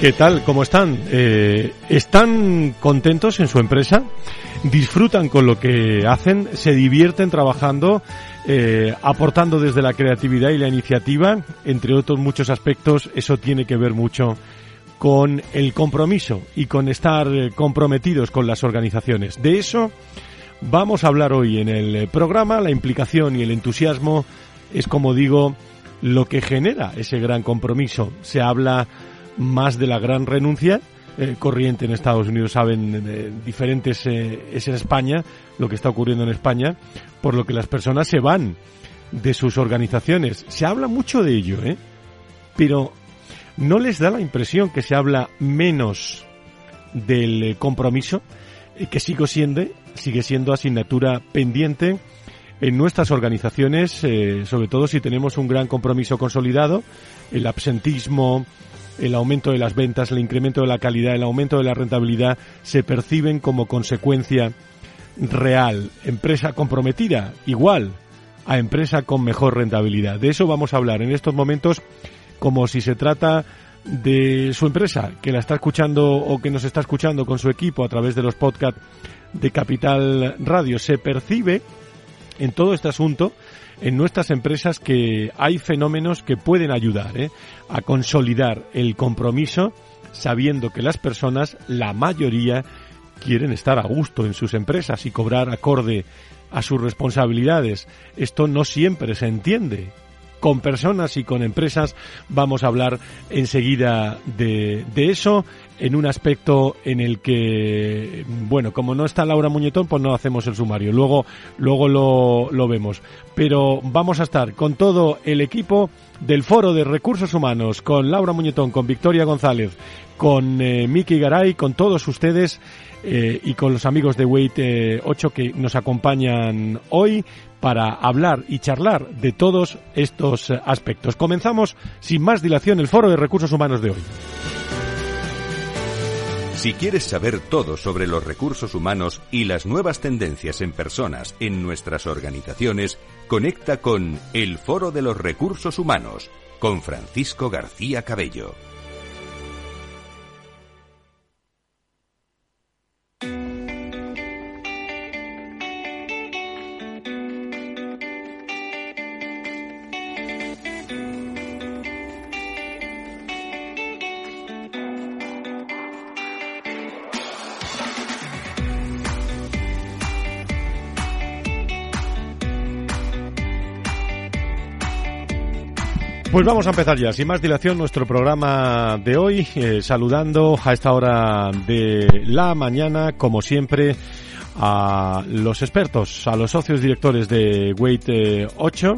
¿Qué tal? ¿Cómo están? Eh, ¿Están contentos en su empresa? ¿Disfrutan con lo que hacen? ¿Se divierten trabajando? Eh, aportando desde la creatividad y la iniciativa? Entre otros muchos aspectos, eso tiene que ver mucho con el compromiso y con estar eh, comprometidos con las organizaciones. De eso vamos a hablar hoy en el programa. La implicación y el entusiasmo es, como digo, lo que genera ese gran compromiso. Se habla más de la gran renuncia eh, corriente en Estados Unidos, saben, eh, diferentes eh, es en España, lo que está ocurriendo en España, por lo que las personas se van de sus organizaciones. Se habla mucho de ello, ¿eh? Pero ¿no les da la impresión que se habla menos del compromiso, que sigue siendo, sigue siendo asignatura pendiente en nuestras organizaciones, sobre todo si tenemos un gran compromiso consolidado, el absentismo, el aumento de las ventas, el incremento de la calidad, el aumento de la rentabilidad se perciben como consecuencia real. Empresa comprometida, igual a empresa con mejor rentabilidad. De eso vamos a hablar en estos momentos como si se trata de su empresa, que la está escuchando o que nos está escuchando con su equipo a través de los podcasts de Capital Radio. Se percibe en todo este asunto en nuestras empresas que hay fenómenos que pueden ayudar ¿eh? a consolidar el compromiso sabiendo que las personas, la mayoría, quieren estar a gusto en sus empresas y cobrar acorde a sus responsabilidades. Esto no siempre se entiende con personas y con empresas. Vamos a hablar enseguida de, de, eso en un aspecto en el que, bueno, como no está Laura Muñetón, pues no hacemos el sumario. Luego, luego lo, lo vemos. Pero vamos a estar con todo el equipo del Foro de Recursos Humanos, con Laura Muñetón, con Victoria González, con eh, Miki Garay, con todos ustedes eh, y con los amigos de Wait 8 que nos acompañan hoy para hablar y charlar de todos estos aspectos. Comenzamos sin más dilación el Foro de Recursos Humanos de hoy. Si quieres saber todo sobre los recursos humanos y las nuevas tendencias en personas en nuestras organizaciones, conecta con El Foro de los Recursos Humanos con Francisco García Cabello. Pues vamos a empezar ya, sin más dilación, nuestro programa de hoy, eh, saludando a esta hora de la mañana, como siempre, a los expertos, a los socios directores de Wait 8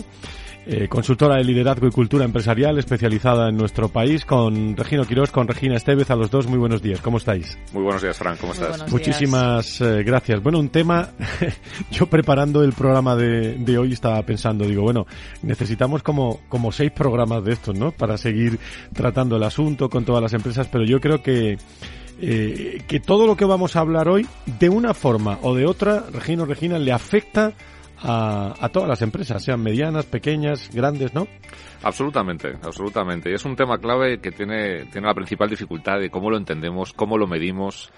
eh, consultora de liderazgo y cultura empresarial especializada en nuestro país, con Regino Quirós, con Regina Estevez, a los dos, muy buenos días, ¿cómo estáis? Muy buenos días, Fran, ¿cómo estás? Muchísimas eh, gracias. Bueno, un tema, yo preparando el programa de, de, hoy estaba pensando, digo, bueno, necesitamos como, como seis programas de estos, ¿no? Para seguir tratando el asunto con todas las empresas, pero yo creo que eh, que todo lo que vamos a hablar hoy, de una forma o de otra, Regino, Regina, le afecta a, a, todas las empresas, sean medianas, pequeñas, grandes, ¿no? Absolutamente, absolutamente. Y es un tema clave que tiene, tiene la principal dificultad de cómo lo entendemos, cómo lo medimos,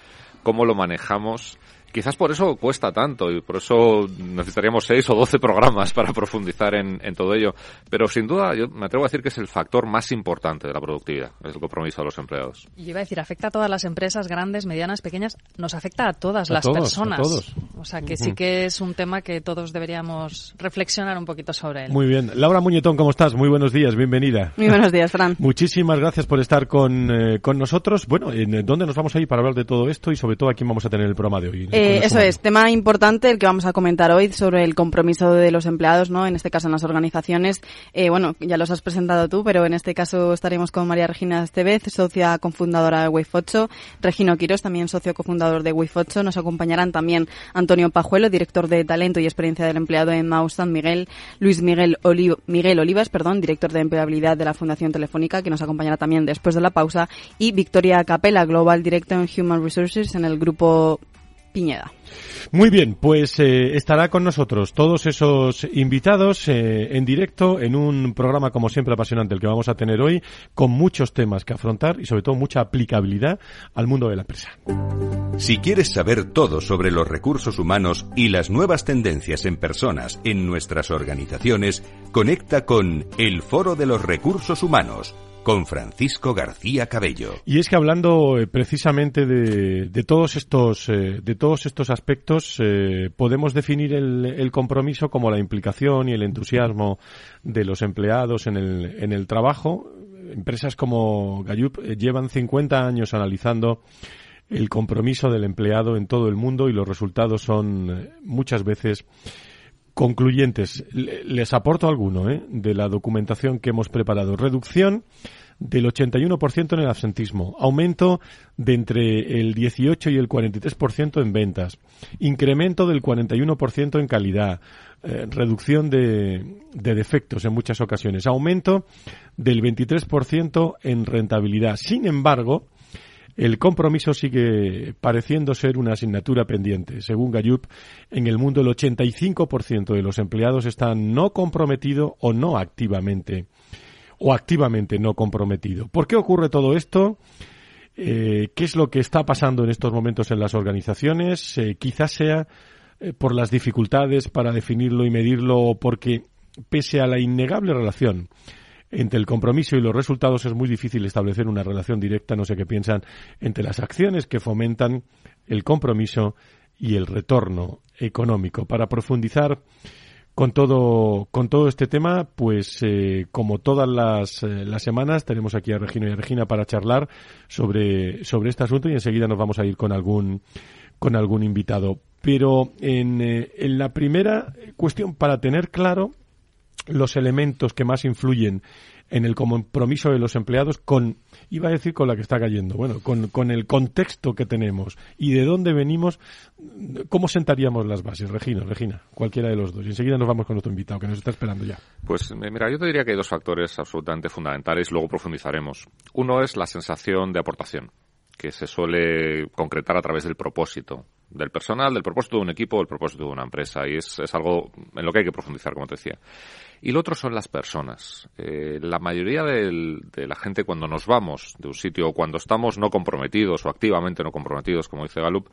cómo lo manejamos quizás por eso cuesta tanto y por eso necesitaríamos seis o doce programas para profundizar en, todo ello. Pero sin duda, yo me atrevo a decir que es el factor más importante de la productividad, es el compromiso de los empleados. Yo iba a decir, afecta a todas las empresas, grandes, medianas, pequeñas, nos afecta a todas las personas. O sea que sí que es un tema que todos deberíamos reflexionar un poquito sobre él. Muy bien. Laura Muñetón, ¿cómo estás? Muy buenos días, bienvenida. Muy buenos días, Fran. Muchísimas gracias por estar con, eh, con nosotros. Bueno, ¿en dónde nos vamos a ir para hablar de todo esto y sobre todo a quién vamos a tener el programa de hoy? Eh, eso es, tema importante el que vamos a comentar hoy sobre el compromiso de los empleados, ¿no? En este caso en las organizaciones. Eh, bueno, ya los has presentado tú, pero en este caso estaremos con María Regina Estevez, socia cofundadora de wif 8, Regino Quiros, también socio cofundador de wif 8. Nos acompañarán también Antonio Pajuelo, director de talento y experiencia del empleado en Maus San Miguel, Luis Miguel, Miguel Olivas, perdón, director de empleabilidad de la Fundación Telefónica, que nos acompañará también después de la pausa, y Victoria Capela, Global Director en Human Resources en el grupo Piñeda. Muy bien, pues eh, estará con nosotros todos esos invitados eh, en directo en un programa como siempre apasionante el que vamos a tener hoy con muchos temas que afrontar y sobre todo mucha aplicabilidad al mundo de la empresa. Si quieres saber todo sobre los recursos humanos y las nuevas tendencias en personas en nuestras organizaciones, conecta con el Foro de los Recursos Humanos con Francisco García Cabello. Y es que hablando eh, precisamente de, de, todos estos eh, de todos estos aspectos eh, podemos definir el, el, compromiso como la implicación y el entusiasmo de los empleados en el, en el trabajo. Empresas como Gallup llevan 50 años analizando el compromiso del empleado en todo el mundo y los resultados son muchas veces concluyentes. Les aporto alguno ¿eh? de la documentación que hemos preparado. Reducción del 81% en el absentismo, aumento de entre el 18 y el 43% en ventas, incremento del 41% en calidad, eh, reducción de, de defectos en muchas ocasiones, aumento del 23% en rentabilidad. Sin embargo, el compromiso sigue pareciendo ser una asignatura pendiente. Según Gallup, en el mundo el 85% de los empleados están no comprometidos o no activamente o activamente no comprometido. ¿Por qué ocurre todo esto? Eh, ¿Qué es lo que está pasando en estos momentos en las organizaciones? Eh, quizás sea eh, por las dificultades para definirlo y medirlo o porque, pese a la innegable relación entre el compromiso y los resultados es muy difícil establecer una relación directa, no sé qué piensan, entre las acciones que fomentan el compromiso y el retorno económico. Para profundizar con todo, con todo este tema, pues eh, como todas las, eh, las, semanas tenemos aquí a Regina y a Regina para charlar sobre, sobre este asunto y enseguida nos vamos a ir con algún, con algún invitado. Pero en, eh, en la primera cuestión, para tener claro los elementos que más influyen en el compromiso de los empleados con, iba a decir con la que está cayendo, bueno, con, con el contexto que tenemos y de dónde venimos, ¿cómo sentaríamos las bases? Regina, Regina, cualquiera de los dos. Y enseguida nos vamos con nuestro invitado que nos está esperando ya. Pues eh, mira, yo te diría que hay dos factores absolutamente fundamentales, luego profundizaremos. Uno es la sensación de aportación que se suele concretar a través del propósito del personal, del propósito de un equipo, del propósito de una empresa. Y es, es algo en lo que hay que profundizar, como te decía. Y lo otro son las personas. Eh, la mayoría de la gente cuando nos vamos de un sitio o cuando estamos no comprometidos o activamente no comprometidos, como dice Gallup,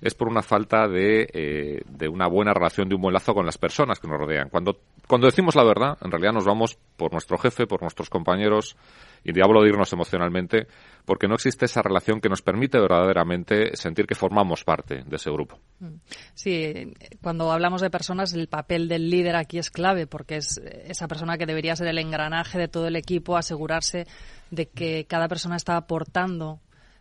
es por una falta de, eh, de una buena relación, de un buen lazo con las personas que nos rodean. Cuando, cuando decimos la verdad, en realidad nos vamos por nuestro jefe, por nuestros compañeros, y diablo de irnos emocionalmente, porque no existe esa relación que nos permite verdaderamente sentir que formamos parte de ese grupo. Mm. Sí, cuando hablamos de personas, el papel del líder aquí es clave, porque es esa persona que debería ser el engranaje de todo el equipo, asegurarse de que cada persona está aportando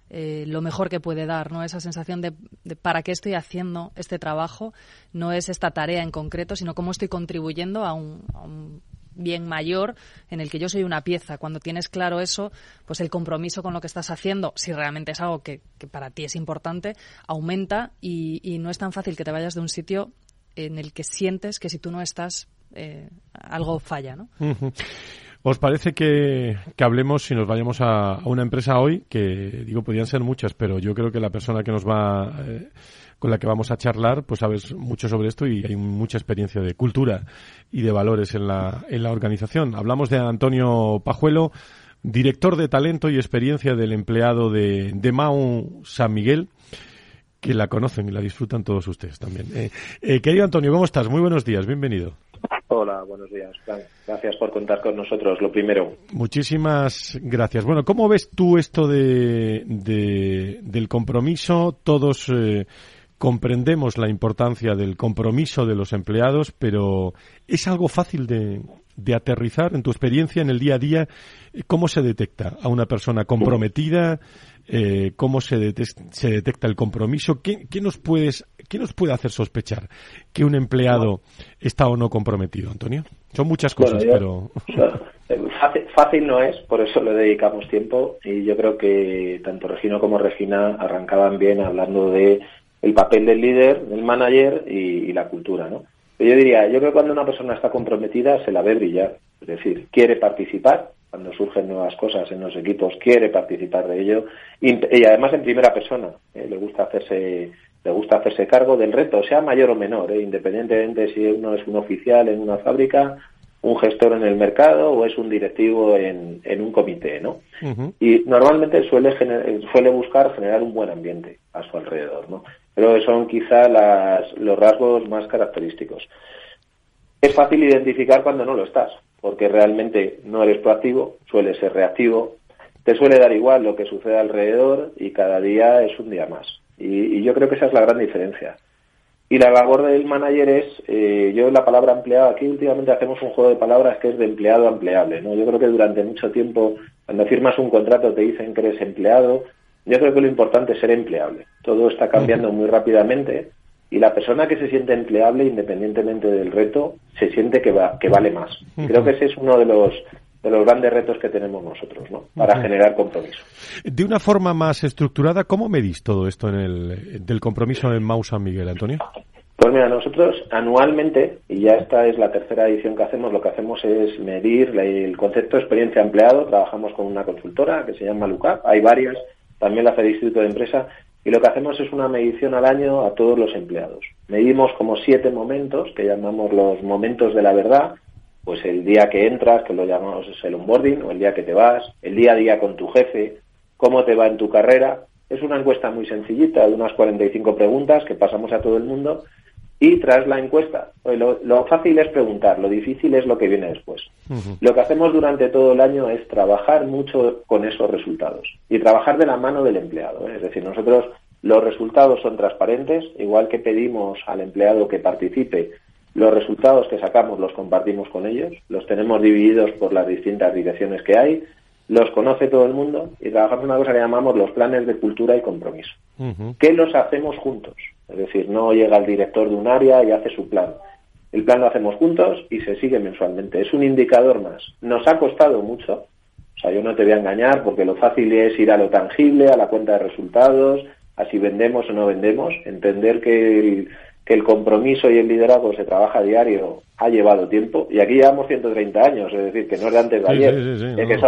eh, lo mejor que puede dar, ¿no? Esa sensación de, para qué estoy haciendo este trabajo, no es esta tarea en concreto, sino cómo estoy contribuyendo a un bien mayor en el que yo soy una pieza. Cuando tienes claro eso, pues el compromiso con lo que estás haciendo, si realmente es algo que, para ti es importante, aumenta y, no es tan fácil que te vayas de un sitio en el que sientes que si tú no estás, eh, algo falla, ¿no? ¿Os parece que, hablemos, si nos vayamos a, una empresa hoy, que digo, podrían ser muchas, pero yo creo que la persona que nos va... Eh, con la que vamos a charlar, pues sabes mucho sobre esto y hay mucha experiencia de cultura y de valores en la, en la organización. Hablamos de Antonio Pajuelo, director de talento y experiencia del empleado de, de Mau San Miguel. que la conocen y la disfrutan todos ustedes también. Eh, eh, querido Antonio, ¿cómo estás? Muy buenos días, bienvenido. Hola, buenos días. Gracias por contar con nosotros, lo primero. Muchísimas gracias. Bueno, ¿cómo ves tú esto de, del compromiso? Todos eh, comprendemos la importancia del compromiso de los empleados, pero ¿es algo fácil de, de aterrizar en tu experiencia en el día a día? ¿Cómo se detecta a una persona comprometida? Eh, cómo se, detecta el compromiso. ¿Qué, nos puedes, ¿Qué nos puede hacer sospechar que un empleado está o no comprometido, Antonio? Son muchas cosas, pero... Fácil, no es, por eso le dedicamos tiempo y yo creo que tanto Regino como Regina arrancaban bien hablando de el papel del líder, del manager y, y la cultura, ¿no? Yo diría, yo creo que cuando una persona está comprometida se la ve brillar, es decir, quiere participar, cuando surgen nuevas cosas en los equipos, quiere participar de ello y, además en primera persona. Eh, le gusta hacerse le gusta hacerse cargo del reto, sea mayor o menor, eh, independientemente si uno es un oficial en una fábrica, un gestor en el mercado o es un directivo en, en un comité, ¿no? Y normalmente suele suele buscar generar un buen ambiente a su alrededor, ¿no? Pero son quizá las, los rasgos más característicos. Es fácil identificar cuando no lo estás porque realmente no eres proactivo, sueles ser reactivo, te suele dar igual lo que sucede alrededor y cada día es un día más. Y, yo creo que esa es la gran diferencia. Y la labor del manager es, eh, yo la palabra empleado, aquí últimamente hacemos un juego de palabras que es de empleado a empleable, ¿no? Yo creo que durante mucho tiempo, cuando firmas un contrato te dicen que eres empleado, yo creo que lo importante es ser empleable. Todo está cambiando muy rápidamente y la persona que se siente empleable, independientemente del reto, se siente que, va, que vale más. Creo que ese es uno de los de los grandes retos que tenemos nosotros, ¿no? Para generar compromiso. De una forma más estructurada, ¿cómo medís todo esto en el del compromiso en Mau San Miguel, Antonio? Pues mira, nosotros anualmente, y ya esta es la tercera edición que hacemos, lo que hacemos es medir el concepto de experiencia empleado. Trabajamos con una consultora que se llama LUCAP, hay varias, también la hace el Instituto de Empresa, y lo que hacemos es una medición al año a todos los empleados. Medimos como siete momentos, que llamamos los momentos de la verdad, pues el día que entras, que lo llamamos el onboarding, o el día que te vas, el día a día con tu jefe, cómo te va en tu carrera. Es una encuesta muy sencillita, de unas 45 preguntas que pasamos a todo el mundo y tras la encuesta, lo, fácil es preguntar, lo difícil es lo que viene después. Lo que hacemos durante todo el año es trabajar mucho con esos resultados y trabajar de la mano del empleado. ¿eh? Es decir, nosotros los resultados son transparentes, igual que pedimos al empleado que participe, los resultados que sacamos los compartimos con ellos, los tenemos divididos por las distintas direcciones que hay, los conoce todo el mundo y trabajamos una cosa que llamamos los planes de cultura y compromiso, que los hacemos juntos. Es decir, no llega el director de un área y hace su plan. El plan lo hacemos juntos y se sigue mensualmente. Es un indicador más. Nos ha costado mucho. O sea, yo no te voy a engañar porque lo fácil es ir a lo tangible, a la cuenta de resultados, a si vendemos o no vendemos. Entender que el, que el compromiso y el liderazgo se trabaja a diario ha llevado tiempo. Y aquí llevamos 130 años, es decir, que no es de antes de ayer. es que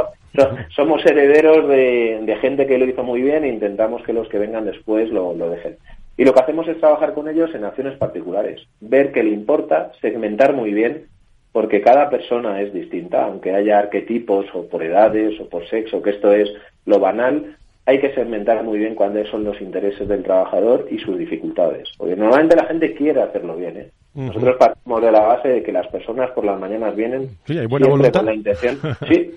somos herederos de, de, gente que lo hizo muy bien e intentamos que los que vengan después lo, lo dejen. Y lo que hacemos es trabajar con ellos en acciones particulares, ver qué le importa, segmentar muy bien, porque cada persona es distinta, aunque haya arquetipos o por edades o por sexo, que esto es lo banal, hay que segmentar muy bien cuáles son los intereses del trabajador y sus dificultades. Porque normalmente la gente quiere hacerlo bien. ¿eh? Nosotros partimos de la base de que las personas por las mañanas vienen sí, hay buena voluntad. con la intención. Sí,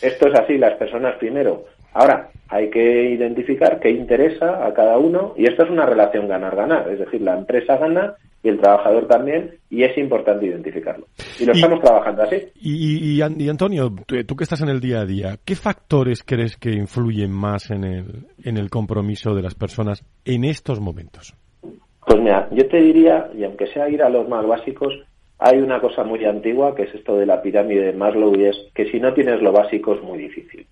esto es así, las personas primero Ahora, hay que identificar qué interesa a cada uno y esto es una relación ganar-ganar, es decir, la empresa gana y el trabajador también y es importante identificarlo. Y lo estamos trabajando así. Y, y, Antonio, tú que estás en el día a día, ¿qué factores crees que influyen más en el, en el compromiso de las personas en estos momentos? Pues mira, yo te diría, y aunque sea ir a los más básicos, hay una cosa muy antigua que es esto de la pirámide de Maslow y es que si no tienes lo básico es muy difícil.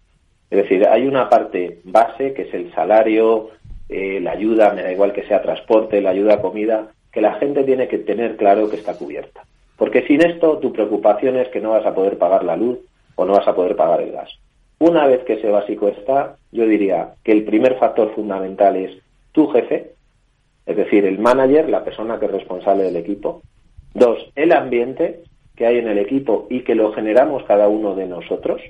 Es decir, hay una parte base que es el salario, eh, la ayuda, me da igual que sea transporte, la ayuda a comida, que la gente tiene que tener claro que está cubierta. Porque sin esto tu preocupación es que no vas a poder pagar la luz o no vas a poder pagar el gas. Una vez que ese básico está, yo diría que el primer factor fundamental es tu jefe, es decir, el manager, la persona que es responsable del equipo. Dos, el ambiente que hay en el equipo y que lo generamos cada uno de nosotros.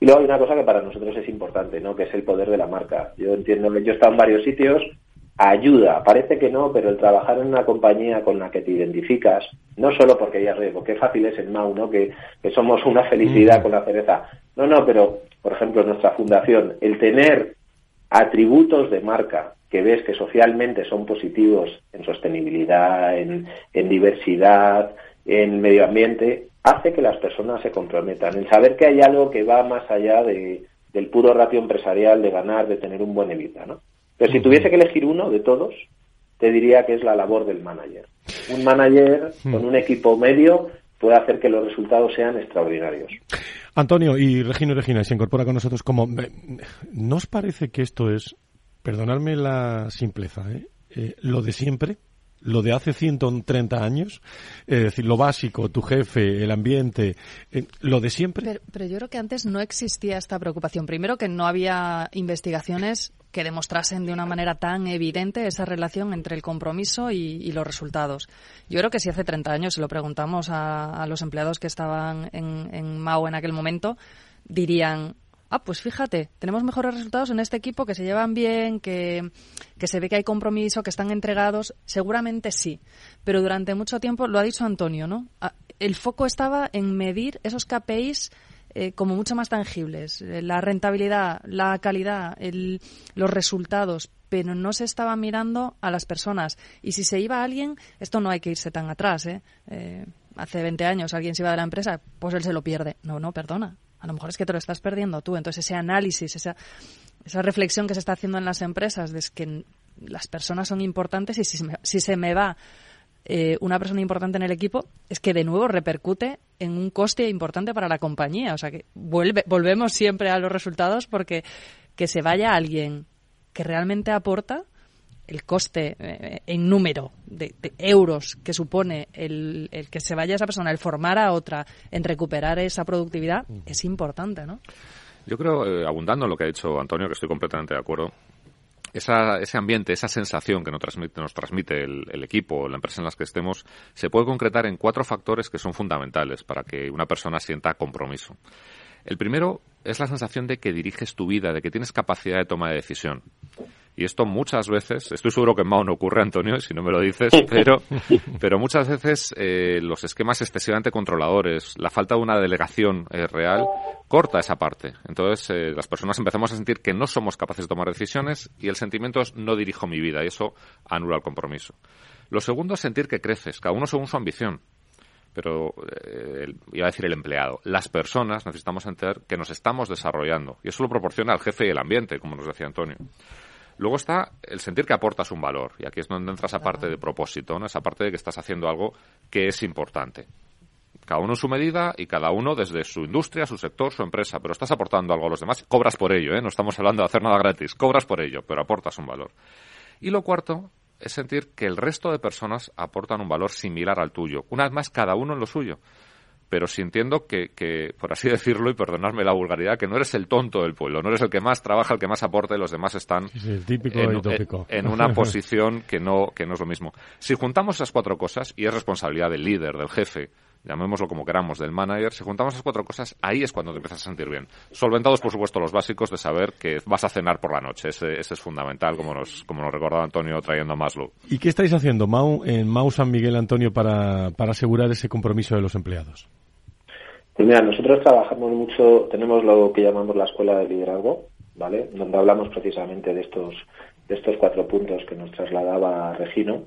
Y luego hay una cosa que para nosotros es importante, ¿no? Que es el poder de la marca. Yo entiendo que yo he estado en varios sitios ayuda. Parece que no, pero el trabajar en una compañía con la que te identificas, no solo porque hay riesgo, qué fácil es el MAU, ¿no? Que, que somos una felicidad con la cereza. No, no, pero, por ejemplo, nuestra fundación, el tener atributos de marca que ves que socialmente son positivos en sostenibilidad, en, en diversidad, en medio ambiente, hace que las personas se comprometan, en saber que hay algo que va más allá de, del puro ratio empresarial de ganar, de tener un buen evita, ¿no? Pero si tuviese que elegir uno de todos, te diría que es la labor del manager. Un manager con un equipo medio puede hacer que los resultados sean extraordinarios. Antonio y Regino y Regina se incorpora con nosotros como... ¿No os parece que esto es, perdonadme la simpleza, ¿eh? Eh, lo de siempre? lo de hace 130 años, es decir, lo básico, tu jefe, el ambiente, eh, lo de siempre. Pero, yo creo que antes no existía esta preocupación. Primero que no había investigaciones que demostrasen de una manera tan evidente esa relación entre el compromiso y, los resultados. Yo creo que si hace 30 años se lo preguntamos a, los empleados que estaban en, MAU en aquel momento, dirían, ah, pues fíjate, tenemos mejores resultados en este equipo, que se llevan bien, que, que se ve que hay compromiso, que están entregados. Seguramente sí. Pero durante mucho tiempo, lo ha dicho Antonio, ¿no? Ah, el foco estaba en medir esos KPIs eh, como mucho más tangibles. Eh, la rentabilidad, la calidad, el, los resultados, pero no se estaba mirando a las personas. Y si se iba a alguien, esto no hay que irse tan atrás, ¿eh? eh hace 20 años alguien se iba de la empresa, pues él se lo pierde. No, no, perdona. A lo mejor es que te lo estás perdiendo tú. Entonces, ese análisis, esa, esa reflexión que se está haciendo en las empresas de que las personas son importantes y si si se me va eh, una persona importante en el equipo, es que de nuevo repercute en un coste importante para la compañía. O sea, que vuelve, volvemos siempre a los resultados porque que se vaya alguien que realmente aporta el coste eh, en número de, euros que supone el, el, que se vaya esa persona, el formar a otra, en recuperar esa productividad, es importante, ¿no? Yo creo, eh, abundando en lo que ha dicho Antonio, que estoy completamente de acuerdo, esa, ese ambiente, esa sensación que nos transmite, nos transmite el, el, equipo, la empresa en la que estemos, se puede concretar en cuatro factores que son fundamentales para que una persona sienta compromiso. El primero es la sensación de que diriges tu vida, de que tienes capacidad de toma de decisión. Y esto muchas veces, estoy seguro que en Mao no ocurre, Antonio, si no me lo dices, pero, pero muchas veces eh, los esquemas excesivamente controladores, la falta de una delegación eh, real, corta esa parte. Entonces, eh, las personas empezamos a sentir que no somos capaces de tomar decisiones y el sentimiento es no dirijo mi vida y eso anula el compromiso. Lo segundo es sentir que creces, cada uno según su ambición pero iba a decir el empleado. Las personas necesitamos entender que nos estamos desarrollando y eso lo proporciona el jefe y el ambiente, como nos decía Antonio. Luego está el sentir que aportas un valor, y aquí es donde entra esa parte de propósito, ¿no? esa parte de que estás haciendo algo que es importante. Cada uno en su medida y cada uno desde su industria, su sector, su empresa, pero estás aportando algo a los demás, cobras por ello, ¿eh? no estamos hablando de hacer nada gratis, cobras por ello, pero aportas un valor. Y lo cuarto es sentir que el resto de personas aportan un valor similar al tuyo, una vez más cada uno en lo suyo pero sintiendo que, que, por así decirlo, y perdonarme la vulgaridad, que no eres el tonto del pueblo, no eres el que más trabaja, el que más aporta y los demás están en, una posición que no, que no es lo mismo. Si juntamos esas cuatro cosas, y es responsabilidad del líder, del jefe, llamémoslo como queramos, del manager, si juntamos esas cuatro cosas, ahí es cuando te empiezas a sentir bien. Solventados, por supuesto, los básicos de saber que vas a cenar por la noche. Ese, ese es fundamental, como nos, como nos recordaba Antonio trayendo a Maslow. ¿Y qué estáis haciendo, Mau, en Mau San Miguel, Antonio, para, para asegurar ese compromiso de los empleados? Pues mira, nosotros trabajamos mucho, tenemos lo que llamamos la escuela de liderazgo, ¿vale? Donde hablamos precisamente de estos, de estos cuatro puntos que nos trasladaba Regino.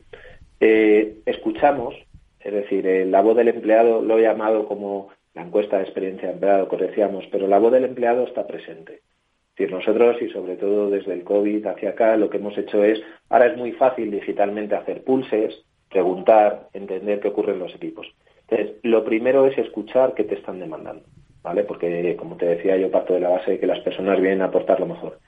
Eh, escuchamos, es decir, eh, la voz del empleado lo he llamado como la encuesta de experiencia de empleado, que decíamos, pero la voz del empleado está presente. Nosotros y sobre todo desde el COVID hacia acá lo que hemos hecho es, ahora es muy fácil digitalmente hacer pulses, preguntar, entender qué ocurre en los equipos. Entonces, lo primero es escuchar qué te están demandando, ¿vale? Porque, como te decía, yo parto de la base de que las personas vienen a aportar lo mejor.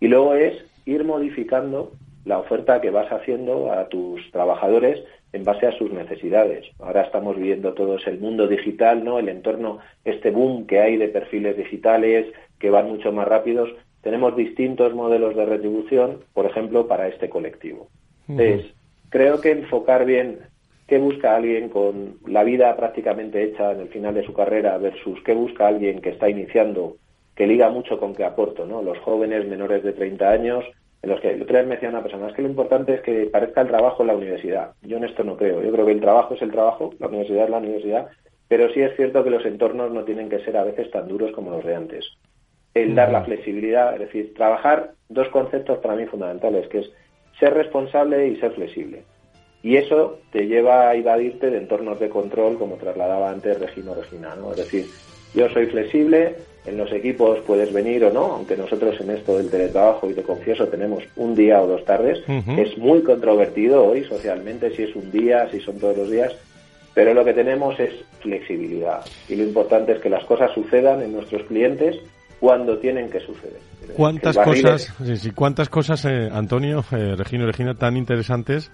Y luego es ir modificando la oferta que vas haciendo a tus trabajadores en base a sus necesidades. Ahora estamos viviendo todos el mundo digital, ¿no? El entorno, este boom que hay de perfiles digitales que van mucho más rápidos. Tenemos distintos modelos de retribución, por ejemplo, para este colectivo. Entonces, creo que enfocar bien qué busca alguien con la vida prácticamente hecha en el final de su carrera versus qué busca alguien que está iniciando, que liga mucho con qué aporto, ¿no? Los jóvenes menores de 30 años en los que el otro día me decía una persona, es que lo importante es que parezca el trabajo en la universidad. Yo en esto no creo. Yo creo que el trabajo es el trabajo, la universidad es la universidad, pero sí es cierto que los entornos no tienen que ser a veces tan duros como los de antes. El dar la flexibilidad, es decir, trabajar dos conceptos para mí fundamentales, que es ser responsable y ser flexible. Y eso te lleva a evadirte de entornos de control, como trasladaba antes Regino Regina, ¿no? Es decir, yo soy flexible, en los equipos puedes venir o no, aunque nosotros en esto del teletrabajo, y te confieso, tenemos un día o dos tardes, es muy controvertido hoy socialmente si es un día, si son todos los días, pero lo que tenemos es flexibilidad y lo importante es que las cosas sucedan en nuestros clientes cuando tienen que suceder. ¿Cuántas cosas, sí, cuántas cosas, eh, Antonio, eh, Regino Regina, tan interesantes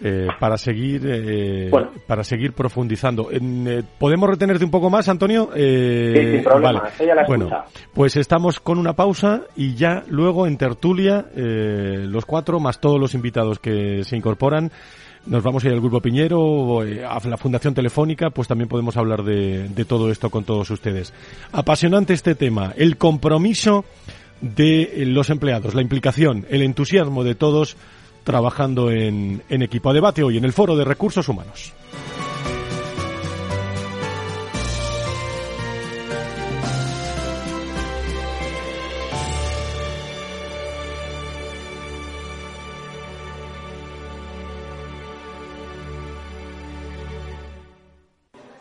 eh, para seguir eh, para seguir profundizando. Eh, ¿Podemos retenerte un poco más, Antonio? Eh, sin problema, la bueno, pues estamos con una pausa y ya luego en tertulia, los cuatro, más todos los invitados que se incorporan, nos vamos a ir al Grupo Piñero, a la Fundación Telefónica, pues también podemos hablar de, de todo esto con todos ustedes. Apasionante este tema, el compromiso de los empleados, la implicación, el entusiasmo de todos trabajando en, en equipo. A debate hoy en el Foro de Recursos Humanos.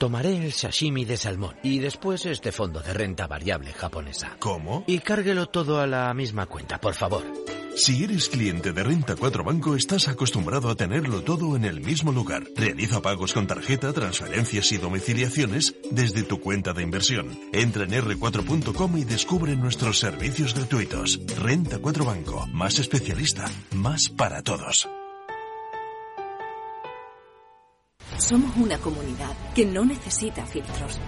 Tomaré el sashimi de salmón y después este fondo de renta variable japonesa. ¿Cómo? Y cárguelo todo a la misma cuenta, por favor. Si eres cliente de Renta 4 Banco, estás acostumbrado a tenerlo todo en el mismo lugar. Realiza pagos con tarjeta, transferencias y domiciliaciones desde tu cuenta de inversión. Entra en r4.com y descubre nuestros servicios gratuitos. Renta 4 Banco, más especialista, más para todos. Somos una comunidad que no necesita filtros,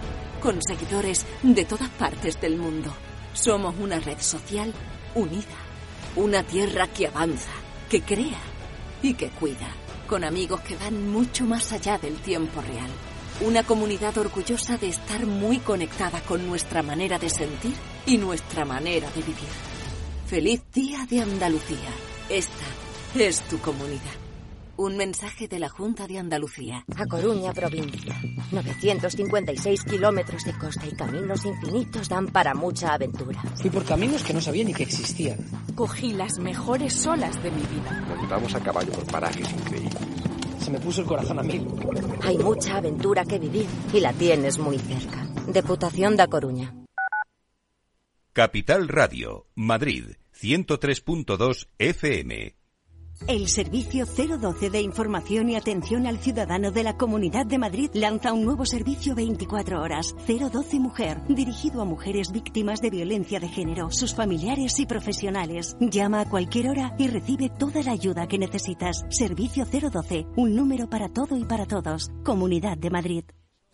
con seguidores de todas partes del mundo. Somos una red social unida una tierra que avanza, que crea y que cuida, con amigos que van mucho más allá del tiempo real. Una comunidad orgullosa de estar muy conectada con nuestra manera de sentir y nuestra manera de vivir. Feliz Día de Andalucía. Esta es tu comunidad. Un mensaje de la Junta de Andalucía. A Coruña, provincia. 956 kilómetros de costa y caminos infinitos dan para mucha aventura. Fui por caminos que no sabía ni que existían. Cogí las mejores olas de mi vida. Montamos a caballo por parajes increíbles. Se me puso el corazón a mil. Hay mucha aventura que vivir y la tienes muy cerca. Deputación da Coruña. Capital Radio, Madrid, 103.2 FM. El Servicio 012 de Información y Atención al Ciudadano de la Comunidad de Madrid lanza un nuevo servicio 24 horas, 012 Mujer, dirigido a mujeres víctimas de violencia de género, sus familiares y profesionales. Llama a cualquier hora y recibe toda la ayuda que necesitas. Servicio 012, un número para todo y para todos. Comunidad de Madrid.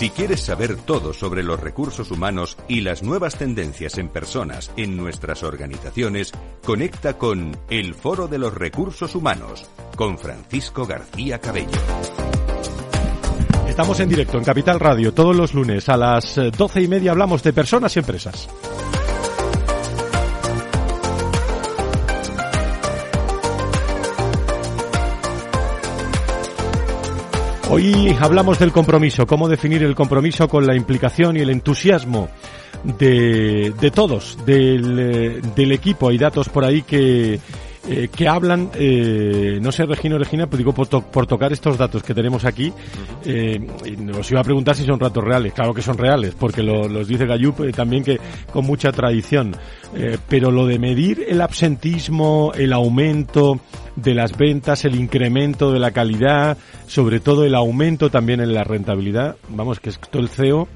Si quieres saber todo sobre los recursos humanos y las nuevas tendencias en personas en nuestras organizaciones, conecta con El Foro de los Recursos Humanos con Francisco García Cabello. Estamos en directo en Capital Radio todos los lunes a las doce y media hablamos de personas y empresas. Hoy hablamos del compromiso, cómo definir el compromiso con la implicación y el entusiasmo de, de todos, del, eh, del equipo. Hay datos por ahí que, eh, que hablan, eh, no sé, Regina o Regina, pero digo por, to- por tocar estos datos que tenemos aquí, eh, y nos iba a preguntar si son datos reales. Claro que son reales, porque lo- los dice Gallup eh, también que con mucha tradición. Eh, pero lo de medir el absentismo, el aumento de las ventas, el incremento de la calidad, sobre todo el aumento también en la rentabilidad, vamos, que esto el CEO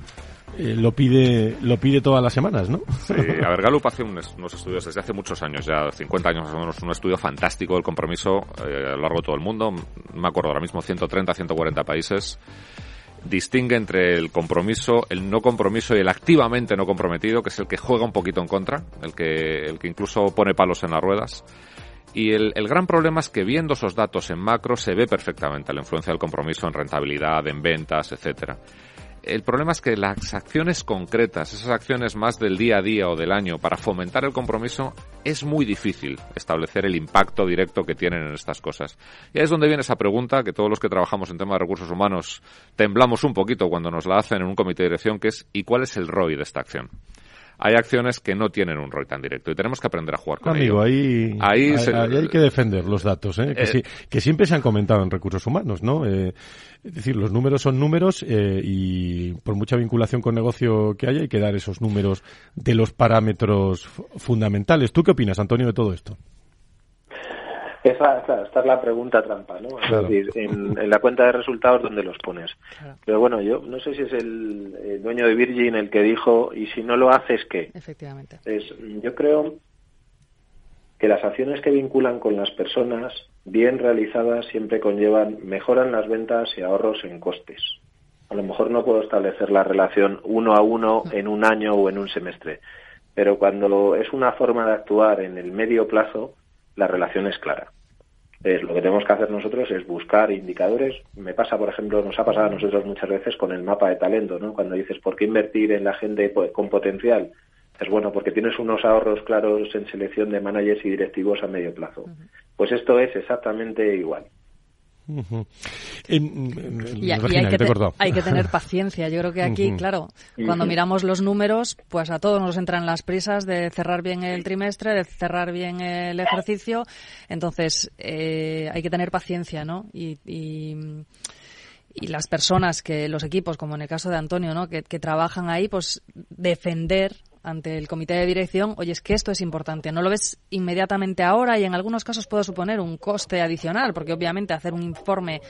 eh, lo pide lo pide todas las semanas, ¿no? Sí, a ver, Gallup hace unos, unos estudios desde hace muchos años, ya 50 años más o menos, un estudio fantástico del compromiso eh, a lo largo de todo el mundo. Me acuerdo ahora mismo, 130, 140 países. Distingue entre el compromiso, el no compromiso y el activamente no comprometido, que es el que juega un poquito en contra, el que, el que incluso pone palos en las ruedas. Y el, el gran problema es que viendo esos datos en macro se ve perfectamente la influencia del compromiso en rentabilidad, en ventas, etcétera. El problema es que las acciones concretas, esas acciones más del día a día o del año para fomentar el compromiso, es muy difícil establecer el impacto directo que tienen en estas cosas. Y ahí es donde viene esa pregunta que todos los que trabajamos en temas de recursos humanos temblamos un poquito cuando nos la hacen en un comité de dirección, que es ¿y cuál es el ROI de esta acción? Hay acciones que no tienen un ROI tan directo y tenemos que aprender a jugar con Amigo, ello. ahí, Ahí ahí, se- ahí hay que defender los datos, ¿eh? Que, Eh, sí- que siempre se han comentado en recursos humanos, ¿no? Eh, es decir, los números son números eh, y por mucha vinculación con negocio que haya hay que dar esos números de los parámetros fu- fundamentales. ¿Tú qué opinas, Antonio, de todo esto? Esa, esa- esta es la pregunta trampa, ¿no? Es Claro. decir, en, en la cuenta de resultados, ¿dónde los pones? Pero bueno, yo no sé si es el, el dueño de Virgin el que dijo, y si no lo haces, ¿qué? Efectivamente. Es, yo creo que las acciones que vinculan con las personas, bien realizadas, siempre conllevan, mejoran las ventas y ahorros en costes. A lo mejor no puedo establecer la relación uno a uno en un año o en un semestre, pero cuando lo- es una forma de actuar en el medio plazo, la relación es clara. Es, lo que tenemos que hacer nosotros es buscar indicadores. Me pasa, por ejemplo, nos ha pasado a nosotros muchas veces con el mapa de talento, ¿no? Cuando dices, ¿por qué invertir en la gente con potencial? Es bueno, porque tienes unos ahorros claros en selección de managers y directivos a medio plazo. Pues esto es exactamente igual. Y Regina, hay, que que te he te- cortado. hay que tener paciencia. Yo creo que aquí, claro, cuando miramos los números, pues a todos nos entran las prisas de cerrar bien el trimestre, de cerrar bien el ejercicio. Entonces, eh, hay que tener paciencia, ¿no? Y, y, y las personas que, los equipos, como en el caso de Antonio, ¿no? Que, que trabajan ahí, pues defender ante el comité de dirección, oye, es que esto es importante, no lo ves inmediatamente ahora y en algunos casos puede suponer un coste adicional, porque obviamente hacer un informe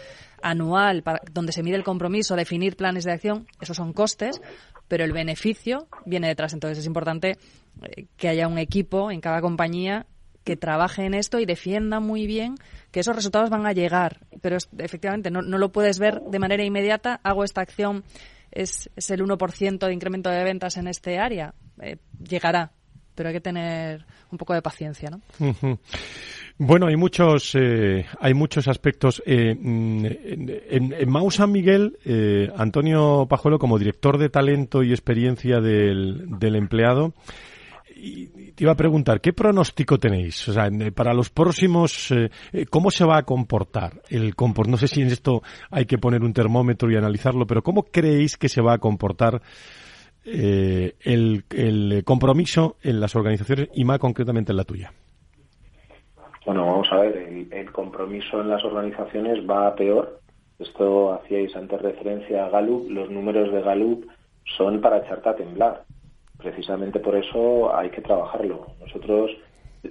anual para, donde se mide el compromiso, definir planes de acción, esos son costes, pero el beneficio viene detrás. Entonces es importante eh, que haya un equipo en cada compañía que trabaje en esto y defienda muy bien que esos resultados van a llegar. Pero efectivamente no, no lo puedes ver de manera inmediata. Hago esta acción, es, es el 1% de incremento de ventas en este área. Eh, llegará, pero hay que tener un poco de paciencia, ¿no? Bueno, hay muchos, eh, hay muchos aspectos. Eh, mm, en, en- Mau San Miguel, Antonio Pajuelo, como director de talento y experiencia del, empleado, te iba a preguntar, ¿qué pronóstico tenéis? O sea, para los próximos, ¿cómo se va a comportar el compor? No sé si en esto hay que poner un termómetro y analizarlo, pero ¿cómo creéis que se va a comportar eh, el, el compromiso en las organizaciones y más concretamente en la tuya? Bueno, vamos a ver, el, compromiso en las organizaciones va a peor. Esto hacíais antes referencia a Gallup. Los números de Gallup son para echarte a temblar. Precisamente por eso hay que trabajarlo. Nosotros,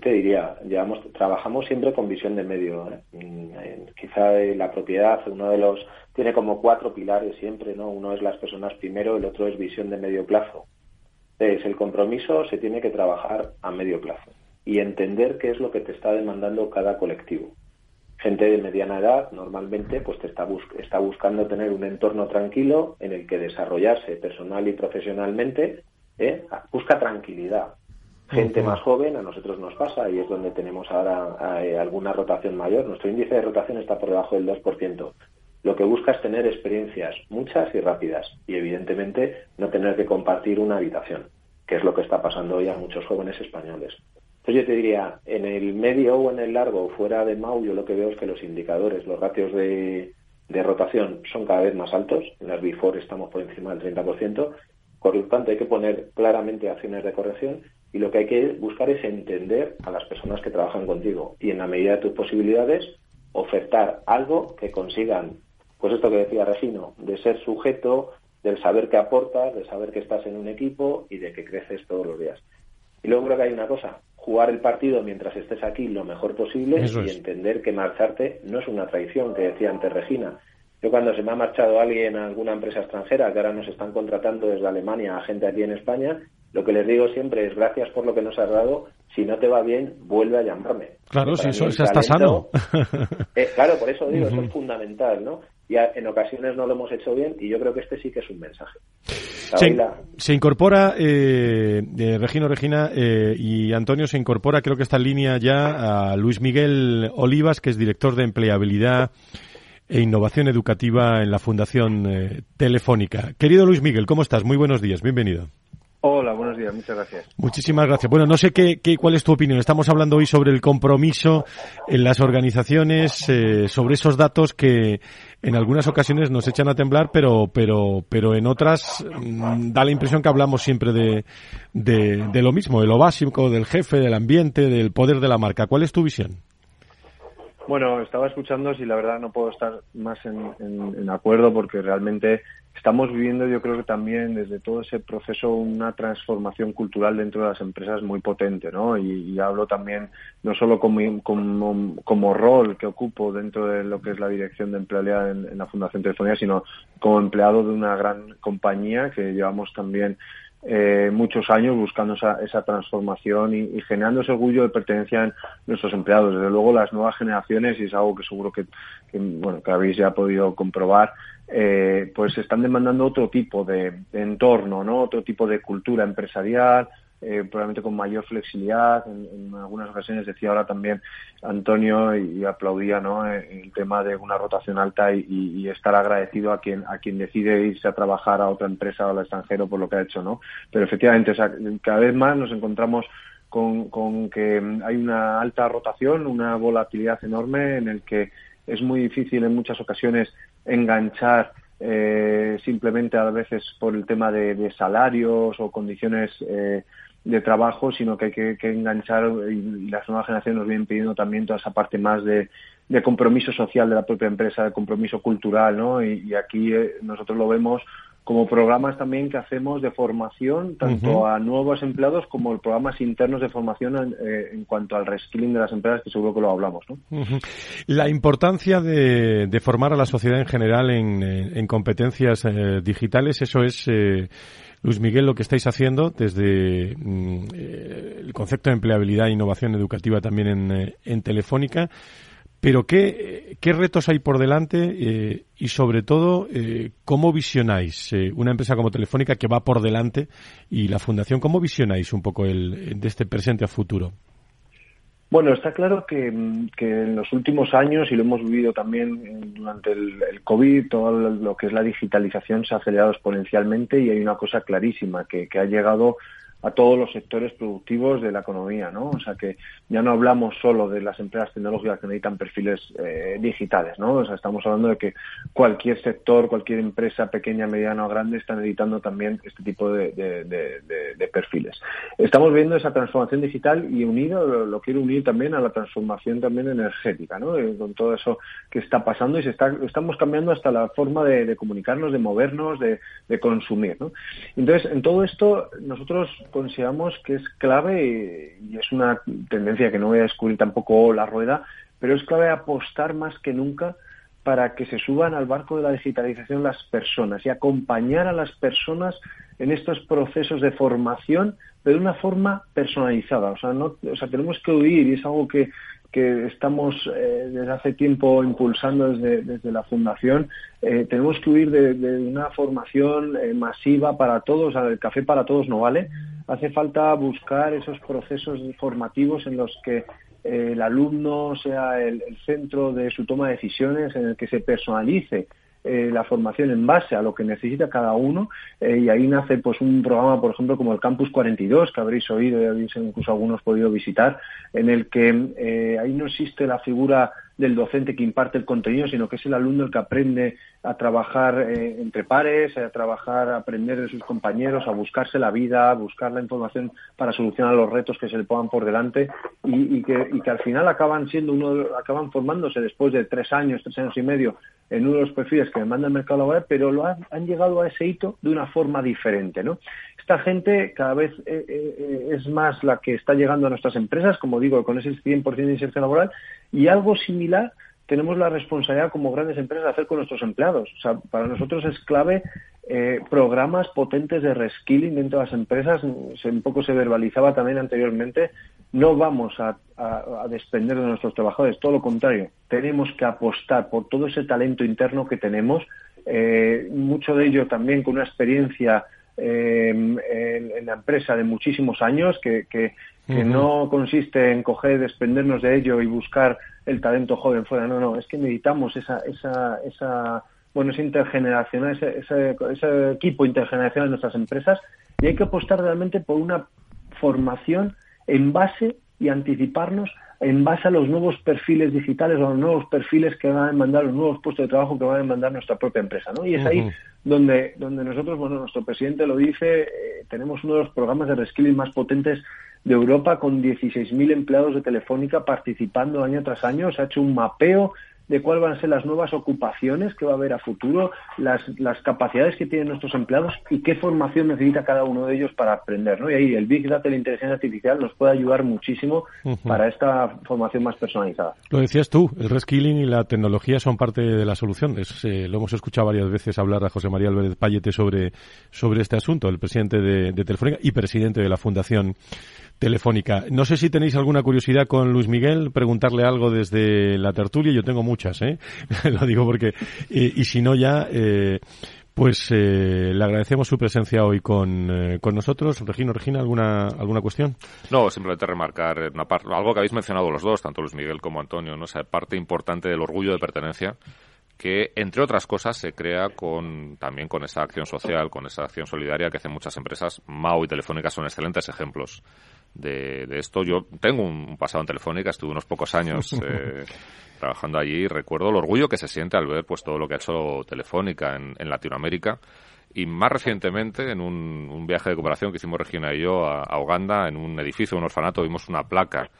te diría, llevamos, trabajamos siempre con visión de medio. ¿eh? Mm, Quizá la propiedad, uno de los, tiene como cuatro pilares siempre, ¿no? Uno es las personas primero, el otro es visión de medio plazo. Entonces, el compromiso se tiene que trabajar a medio plazo y entender qué es lo que te está demandando cada colectivo. gente de mediana edad normalmente pues te está, está buscando tener un entorno tranquilo en el que desarrollarse personal y profesionalmente, ¿eh? busca tranquilidad. Gente más joven, a nosotros nos pasa y es donde tenemos ahora eh, alguna rotación mayor. Nuestro índice de rotación está por debajo del 2%. Lo que busca es tener experiencias muchas y rápidas y evidentemente no tener que compartir una habitación, que es lo que está pasando hoy a muchos jóvenes españoles. Entonces yo te diría, en el medio o en el largo, fuera de MAU, yo lo que veo es que los indicadores, los ratios de, rotación son cada vez más altos. En las Before estamos por encima del 30%. Por lo tanto, hay que poner claramente acciones de corrección y lo que hay que buscar es entender a las personas que trabajan contigo y, en la medida de tus posibilidades, ofertar algo que consigan, pues esto que decía Regino, de ser sujeto, del saber que aportas, de saber que estás en un equipo y de que creces todos los días. Y luego creo que hay una cosa, jugar el partido mientras estés aquí lo mejor posible y entender que marcharte no es una traición, que decía antes Regina. Yo cuando se me ha marchado alguien a alguna empresa extranjera, que ahora nos están contratando desde Alemania a gente aquí en España, lo que les digo siempre es gracias por lo que nos has dado, si no te va bien, vuelve a llamarme. Claro, si eso está sano. Eh, claro, por eso digo, eso es fundamental, ¿no? Y en ocasiones no lo hemos hecho bien y yo creo que este sí que es un mensaje. Se, incorpora, eh, Regino Regina eh, y Antonio se incorpora, creo que está en línea ya, a Luis Miguel Olivas, que es director de empleabilidad e innovación educativa en la Fundación eh, Telefónica. Querido Luis Miguel, ¿cómo estás? Muy buenos días, bienvenido. Hola, buenos días, muchas gracias. Muchísimas gracias. Bueno, no sé qué, qué cuál es tu opinión. Estamos hablando hoy sobre el compromiso en las organizaciones, eh, sobre esos datos que en algunas ocasiones nos echan a temblar, pero, pero, pero en otras mm, da la impresión que hablamos siempre de, de, de lo mismo, de lo básico, del jefe, del ambiente, del poder de la marca. ¿Cuál es tu visión? Bueno, estaba escuchando y la verdad no puedo estar más en, acuerdo porque realmente estamos viviendo, yo creo que también desde todo ese proceso, una transformación cultural dentro de las empresas muy potente, ¿no? Y, hablo también no solo como, como, rol que ocupo dentro de lo que es la dirección de empleabilidad en, la Fundación Telefonía, sino como empleado de una gran compañía que llevamos también eh, muchos años buscando esa, esa transformación y, generando ese orgullo de pertenencia en nuestros empleados. Desde luego las nuevas generaciones, y es algo que seguro que, bueno, que habéis ya podido comprobar, eh, pues están demandando otro tipo de, de, entorno, ¿no? otro tipo de cultura empresarial, eh, probablemente con mayor flexibilidad. En, algunas ocasiones decía ahora también Antonio y, aplaudía ¿no? Eh, el tema de una rotación alta y, estar agradecido a quien a quien decide irse a trabajar a otra empresa o al extranjero por lo que ha hecho, ¿no? Pero efectivamente, cada vez más nos encontramos con, con que hay una alta rotación, una volatilidad enorme en el que es muy difícil en muchas ocasiones enganchar eh, simplemente a veces por el tema de, salarios o condiciones eh, de trabajo, sino que hay que, enganchar y, las nuevas generaciones nos vienen pidiendo también toda esa parte más de, compromiso social de la propia empresa, de compromiso cultural, ¿no? Y, aquí eh, nosotros lo vemos como programas también que hacemos de formación tanto a nuevos empleados como programas internos de formación en, eh, cuanto al reskilling de las empresas, que seguro que lo hablamos. ¿no? La importancia de, formar a la sociedad en general en, en competencias eh, digitales, eso es Luis Miguel, lo que estáis haciendo desde mm, eh, el concepto de empleabilidad e innovación educativa también en, eh, Telefónica, pero ¿qué, ¿qué, retos hay por delante eh, y sobre todo cómo visionáis una empresa como Telefónica que va por delante y la Fundación, cómo visionáis un poco el, de este presente a futuro? Bueno, está claro que, en los últimos años, y lo hemos vivido también durante el, COVID, todo lo que es la digitalización se ha acelerado exponencialmente y hay una cosa clarísima, que, que ha llegado a todos los sectores productivos de la economía, ¿no? O sea que ya no hablamos solo de las empresas tecnológicas que necesitan perfiles eh, digitales, ¿no? O sea, estamos hablando de que cualquier sector, cualquier empresa, pequeña, mediana o grande, está necesitando también este tipo de, perfiles. Estamos viendo esa transformación digital y unido, lo, quiero unir también a la transformación también energética, ¿no? Eh, con todo eso que está pasando y se está, estamos cambiando hasta la forma de, comunicarnos, de movernos, de, consumir, ¿no? Entonces, en todo esto, nosotros consideramos que es clave y es una tendencia que no voy a descubrir tampoco la rueda, pero es clave apostar más que nunca para que se suban al barco de la digitalización las personas y acompañar a las personas en estos procesos de formación, pero de una forma personalizada. O sea, no, o sea tenemos que huir y es algo que, que estamos eh, desde hace tiempo impulsando desde, desde la Fundación, eh, tenemos que huir de, una formación eh, masiva para todos, el café para todos no vale. Hace falta buscar esos procesos formativos en los que el alumno sea el, centro de su toma de decisiones, en el que se personalice eh, la formación en base a lo que necesita cada uno eh, y ahí nace pues un programa por ejemplo como el Campus 42 que habréis oído y habéis incluso algunos podido visitar en el que eh, ahí no existe la figura del docente que imparte el contenido, sino que es el alumno el que aprende a trabajar eh, entre pares, a trabajar, a aprender de sus compañeros, a buscarse la vida, a buscar la información para solucionar los retos que se le pongan por delante y, que, y que, al final acaban siendo uno, acaban formándose después de tres años, tres años y medio en uno de los perfiles que demanda el mercado laboral, pero lo han, llegado a ese hito de una forma diferente, ¿no? Esta gente cada vez eh, eh, es más la que está llegando a nuestras empresas, como digo, con ese 100% de inserción laboral, y algo similar tenemos la responsabilidad como grandes empresas de hacer con nuestros empleados. O sea, para nosotros es clave eh, programas potentes de reskilling dentro de las empresas. Un poco se verbalizaba también anteriormente. No vamos a, despender de nuestros trabajadores, todo lo contrario. Tenemos que apostar por todo ese talento interno que tenemos, eh, mucho de ello también con una experiencia eh, en, la empresa de muchísimos años, que, que no consiste en coger, desprendernos de ello y buscar el talento joven fuera. No, no, es que necesitamos esa, esa, esa bueno, ese intergeneracional, ese, ese, equipo intergeneracional en nuestras empresas y hay que apostar realmente por una formación en base y anticiparnos en base a los nuevos perfiles digitales o a los nuevos perfiles que van a demandar, los nuevos puestos de trabajo que van a demandar nuestra propia empresa, ¿no? Y es ahí donde, donde nosotros, bueno, nuestro presidente lo dice, eh, tenemos uno de los programas de reskilling más potentes de Europa con 16.000 empleados de Telefónica participando año tras año. Se ha hecho un mapeo de cuáles van a ser las nuevas ocupaciones que va a haber a futuro, las, las capacidades que tienen nuestros empleados y qué formación necesita cada uno de ellos para aprender. ¿no? Y ahí el Big Data y la inteligencia artificial nos puede ayudar muchísimo para esta formación más personalizada. Lo decías tú, el reskilling y la tecnología son parte de la solución. Eh, lo hemos escuchado varias veces hablar a José María Álvarez Payete sobre, sobre este asunto, el presidente de, de Telefónica y presidente de la Fundación Telefónica. No sé si tenéis alguna curiosidad con Luis Miguel, preguntarle algo desde la tertulia. Yo tengo muchas, ¿eh? Lo digo porque, y, si no ya, eh, pues eh, le agradecemos su presencia hoy con, eh, con nosotros. Regino, Regina, ¿alguna, ¿alguna cuestión? No, simplemente remarcar una parte, algo que habéis mencionado los dos, tanto Luis Miguel como Antonio, ¿no? O parte importante del orgullo de pertenencia que entre otras cosas se crea con también con esa acción social, con esa acción solidaria que hacen muchas empresas. Mao y Telefónica son excelentes ejemplos de, esto. Yo tengo un pasado en Telefónica, estuve unos pocos años eh, trabajando allí y recuerdo el orgullo que se siente al ver pues todo lo que ha hecho Telefónica en, Latinoamérica. Y más recientemente, en un, viaje de cooperación que hicimos Regina y yo a, a Uganda, en un edificio, un orfanato, vimos una placa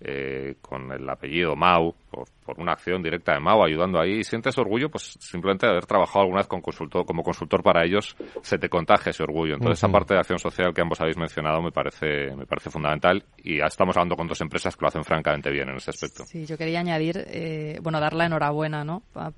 eh, con el apellido Mau, por, una acción directa de Mau, ayudando ahí, y sientes orgullo, pues simplemente de haber trabajado alguna vez con consultor, como consultor para ellos, se te contagia ese orgullo. Entonces, esa parte de acción social que ambos habéis mencionado me parece, me parece fundamental, y ya estamos hablando con dos empresas que lo hacen francamente bien en ese aspecto. Sí, yo quería añadir, eh, bueno, dar la enhorabuena, ¿no? A,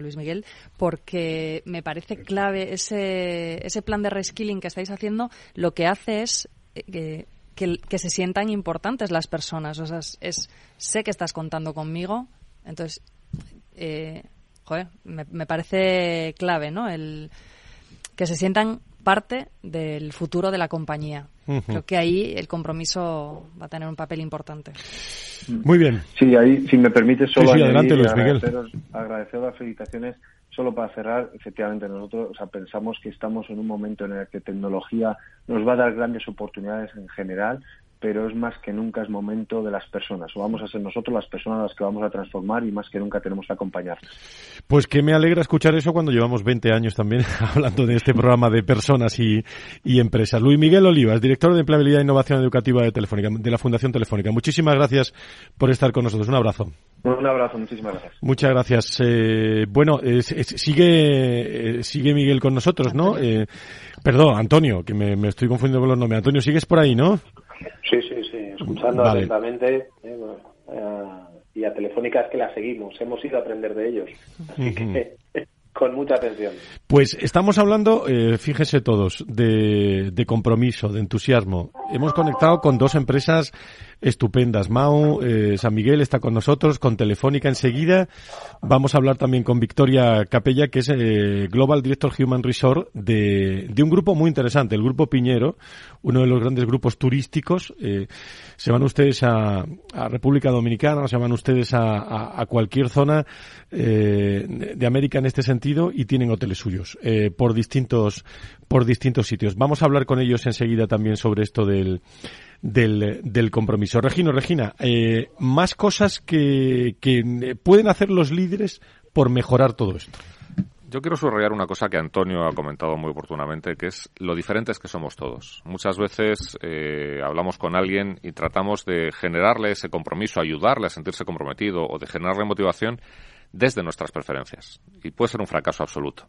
Luis Miguel porque me parece clave ese, ese plan de reskilling que estáis haciendo lo que hace es eh, que, se sientan importantes las personas. O sea, es, sé que estás contando conmigo, entonces, eh, joder, me, parece clave, ¿no? El que se sientan parte del futuro de la compañía. Creo que ahí el compromiso va a tener un papel importante. Muy bien. Sí, ahí, si me permite solo adelante, Luis Miguel. agradecer las felicitaciones solo para cerrar, efectivamente nosotros pensamos que estamos en un momento en el que tecnología nos va a dar grandes oportunidades en general, pero es más que nunca es momento de las personas. O vamos a ser nosotros las personas las que vamos a transformar y más que nunca tenemos que acompañarles. Pues que me alegra escuchar eso cuando llevamos 20 años también hablando de este programa de personas y, y empresas. Luis Miguel Olivas, director de Empleabilidad e Innovación Educativa de Telefónica, de la Fundación Telefónica. Muchísimas gracias por estar con nosotros. Un abrazo. Un abrazo, muchísimas gracias. Muchas gracias. Eh, bueno, sigue, eh, sigue Miguel con nosotros, ¿no? Eh, perdón, Antonio, que me, me estoy confundiendo con los nombres. Antonio, sigues por ahí, ¿no? Sí, sí, sí, escuchando atentamente. Eh, eh, y a Telefónica es que la seguimos, hemos ido a aprender de ellos. Así que Con mucha atención. Pues estamos hablando, eh, fíjese todos, de, de, compromiso, de entusiasmo. Hemos conectado con dos empresas estupendas. Mau, eh, San Miguel está con nosotros, con Telefónica enseguida. Vamos a hablar también con Victoria Capella, que es eh, Global Director Human Resort de, de, un grupo muy interesante, el Grupo Piñero, uno de los grandes grupos turísticos. Eh, se van ustedes a, República Dominicana, se van ustedes a, a, a cualquier zona eh, de América en este sentido y tienen hoteles suyos eh, por distintos por distintos sitios. Vamos a hablar con ellos enseguida también sobre esto del del, del compromiso. Regino, Regina, eh, más cosas que, que pueden hacer los líderes por mejorar todo esto. Yo quiero subrayar una cosa que Antonio ha comentado muy oportunamente, que es lo diferentes que somos todos. Muchas veces eh, hablamos con alguien y tratamos de generarle ese compromiso, ayudarle a sentirse comprometido o de generarle motivación desde nuestras preferencias. Y puede ser un fracaso absoluto.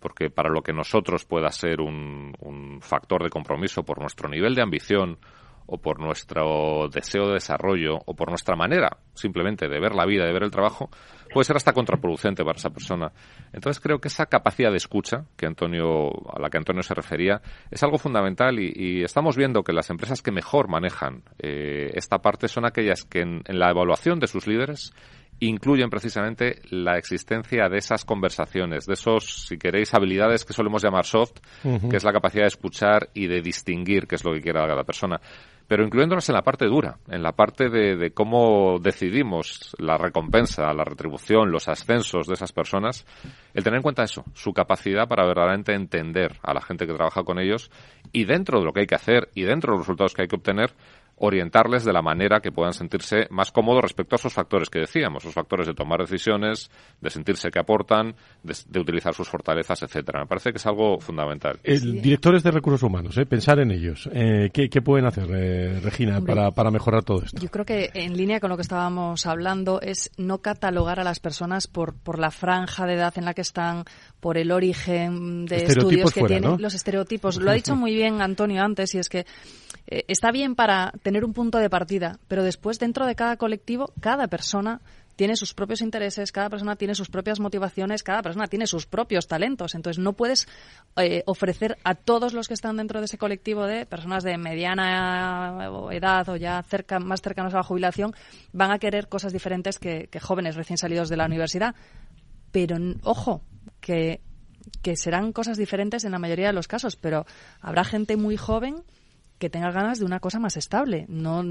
Porque para lo que nosotros pueda ser un, un factor de compromiso por nuestro nivel de ambición o por nuestro deseo de desarrollo o por nuestra manera simplemente de ver la vida, de ver el trabajo, puede ser hasta contraproducente para esa persona. Entonces creo que esa capacidad de escucha que Antonio, a la que Antonio se refería es algo fundamental y, y estamos viendo que las empresas que mejor manejan eh, esta parte son aquellas que en, en la evaluación de sus líderes incluyen precisamente la existencia de esas conversaciones, de esos, si queréis, habilidades que solemos llamar soft, uh -huh. que es la capacidad de escuchar y de distinguir qué es lo que quiere cada persona pero incluyéndonos en la parte dura, en la parte de, de, cómo decidimos la recompensa, la retribución, los ascensos de esas personas, el tener en cuenta eso, su capacidad para verdaderamente entender a la gente que trabaja con ellos y dentro de lo que hay que hacer y dentro de los resultados que hay que obtener, orientarles de la manera que puedan sentirse más cómodos respecto a esos factores que decíamos, esos factores de tomar decisiones, de sentirse que aportan, de, de utilizar sus fortalezas, etcétera. Me parece que es algo fundamental. El. Directores de recursos humanos, ¿eh? pensar en ellos. Eh, ¿qué, ¿qué, pueden hacer, eh, Regina, para, para mejorar todo esto? Yo creo que en línea con lo que estábamos hablando es no catalogar a las personas por, por la franja de edad en la que están, por el origen de estudios que fuera, tienen, ¿no? los estereotipos. Lo ha dicho muy bien Antonio antes y es que eh, está bien para tener un punto de partida, pero después dentro de cada colectivo, cada persona tiene sus propios intereses, cada persona tiene sus propias motivaciones, cada persona tiene sus propios talentos. Entonces no puedes eh, ofrecer a todos los que están dentro de ese colectivo de personas de mediana edad o ya cerca, más cercanos a la jubilación, van a querer cosas diferentes que, que jóvenes recién salidos de la universidad. Pero ojo, que, que serán cosas diferentes en la mayoría de los casos, pero habrá gente muy joven que tenga ganas de una cosa más estable. No,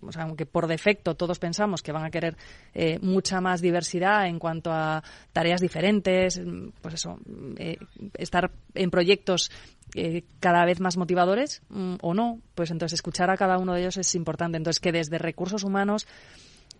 o sea, aunque por defecto todos pensamos que van a querer eh, mucha más diversidad en cuanto a tareas diferentes, pues eso, eh, estar en proyectos eh, cada vez más motivadores mm, o no, pues entonces escuchar a cada uno de ellos es importante. Entonces que desde recursos humanos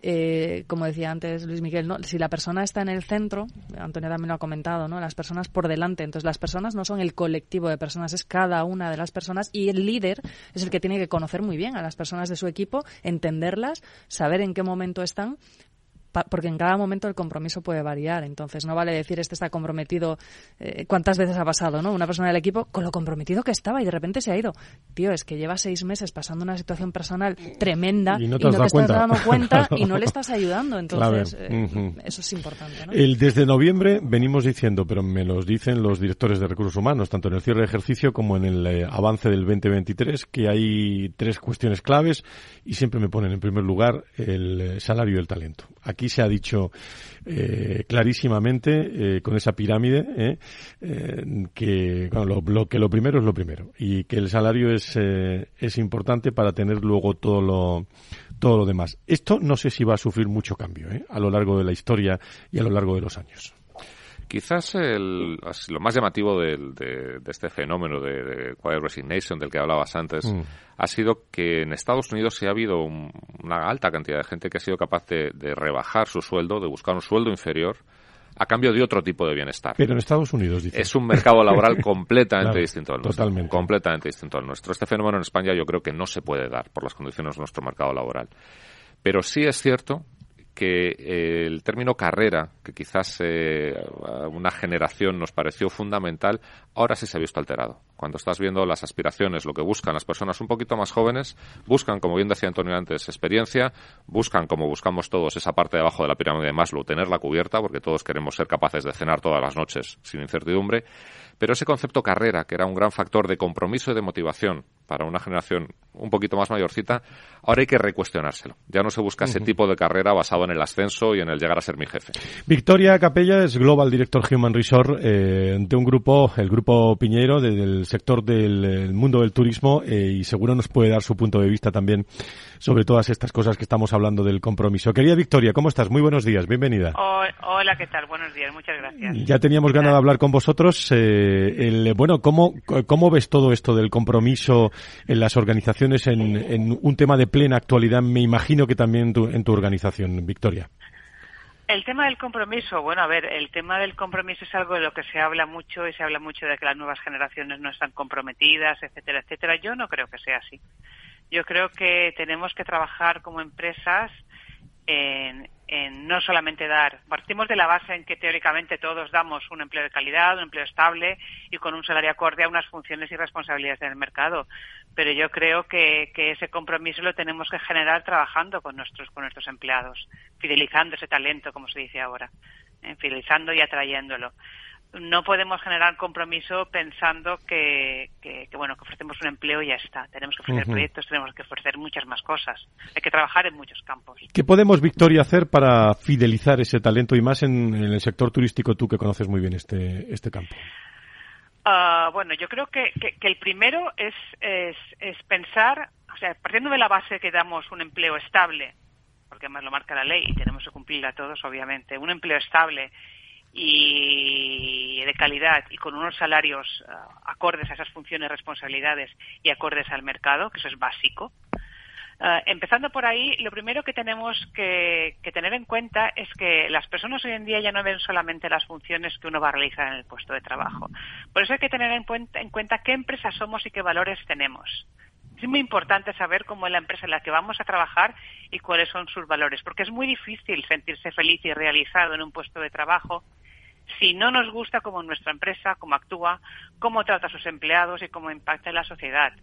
eh, como decía antes Luis Miguel, ¿no? si la persona está en el centro, Antonio también lo ha comentado, ¿no? las personas por delante, entonces las personas no son el colectivo de personas, es cada una de las personas y el líder es el que tiene que conocer muy bien a las personas de su equipo, entenderlas, saber en qué momento están porque en cada momento el compromiso puede variar. Entonces, no vale decir este está comprometido. Eh, ¿Cuántas veces ha pasado, no? Una persona del equipo con lo comprometido que estaba y de repente se ha ido. Tío, es que lleva seis meses pasando una situación personal tremenda y no te, y no te estás dando cuenta claro. y no le estás ayudando. Entonces, claro. eh, uh -huh. eso es importante, ¿no? El, desde noviembre venimos diciendo, pero me los dicen los directores de recursos humanos, tanto en el cierre de ejercicio como en el eh, avance del 2023, que hay tres cuestiones claves y siempre me ponen en primer lugar el salario y el talento. Aquí se ha dicho eh, clarísimamente eh, con esa pirámide eh, que, lo, que lo primero es lo primero y que el salario es, es importante para tener luego todo lo, todo lo demás. Esto no sé si va a sufrir mucho cambio a lo largo de la historia y a lo largo de los años. Quizás el, lo más llamativo de, de, de este fenómeno de, de, Quiet Resignation del que hablabas antes mm. ha sido que en Estados Unidos sí ha habido un, una alta cantidad de gente que ha sido capaz de, rebajar su sueldo, de buscar un sueldo inferior a cambio de otro tipo de bienestar. Pero en Estados Unidos, dice. Es un mercado laboral completamente claro, distinto al nuestro. Totalmente. Completamente distinto al nuestro. Este fenómeno en España yo creo que no se puede dar por las condiciones de nuestro mercado laboral. Pero sí es cierto que eh, el término carrera, que quizás eh, una generación nos pareció fundamental, ahora sí se ha visto alterado. Cuando estás viendo las aspiraciones, lo que buscan las personas un poquito más jóvenes, buscan, como bien decía Antonio antes, experiencia, buscan, como buscamos todos, esa parte de abajo de la pirámide de Maslow, tenerla cubierta, porque todos queremos ser capaces de cenar todas las noches sin incertidumbre, pero ese concepto carrera, que era un gran factor de compromiso y de motivación para una generación un poquito más mayorcita, ahora hay que recuestionárselo. Ya no se busca ese tipo de carrera basado en el ascenso y en el llegar a ser mi jefe. Victoria Capella es Global Director Human Resource eh, de un grupo, el Grupo Piñero, del sector del mundo del turismo eh, y seguro nos puede dar su punto de vista también sobre todas estas cosas que estamos hablando del compromiso. Querida Victoria, ¿cómo estás? Muy buenos días, bienvenida. hola, ¿qué tal? Buenos días, muchas gracias. Ya teníamos ganas de hablar con vosotros. Eh, el, bueno, ¿cómo, ¿cómo ves todo esto del compromiso en las organizaciones en, en un tema de plena actualidad? Me imagino que también en tu organización, Victoria. El tema del compromiso, bueno, a ver, el tema del compromiso es algo de lo que se habla mucho y se habla mucho de que las nuevas generaciones no están comprometidas, etcétera, etcétera. Yo no creo que sea así. Yo creo que tenemos que trabajar como empresas en, no solamente dar, partimos de la base en que teóricamente todos damos un empleo de calidad, un empleo estable y con un salario acorde a unas funciones y responsabilidades del mercado. Pero yo creo que, que ese compromiso lo tenemos que generar trabajando con nuestros, con nuestros empleados, fidelizando ese talento, como se dice ahora, eh, fidelizando y atrayéndolo no podemos generar compromiso pensando que, bueno que ofrecemos un empleo y ya está. Tenemos que ofrecer proyectos, tenemos que ofrecer muchas más cosas. Hay que trabajar en muchos campos. ¿Qué podemos, Victoria, hacer para fidelizar ese talento y más en, el sector turístico, tú que conoces muy bien este, este campo? Ah, bueno, yo creo que, el primero es, es, es pensar, o sea, partiendo de la base que damos un empleo estable, porque además lo marca la ley y tenemos que cumplirla todos, obviamente, un empleo estable y de calidad y con unos salarios eh, acordes a esas funciones, responsabilidades y acordes al mercado, que eso es básico. Eh, empezando por ahí, lo primero que tenemos que, tener en cuenta es que las personas hoy en día ya no ven solamente las funciones que uno va a realizar en el puesto de trabajo. Por eso hay que tener en cuenta, en cuenta qué empresa somos y qué valores tenemos. Es muy importante saber cómo es la empresa en la que vamos a trabajar y cuáles son sus valores, porque es muy difícil sentirse feliz y realizado en un puesto de trabajo si no nos gusta cómo nuestra empresa, cómo actúa, cómo trata a sus empleados y cómo impacta en la sociedad.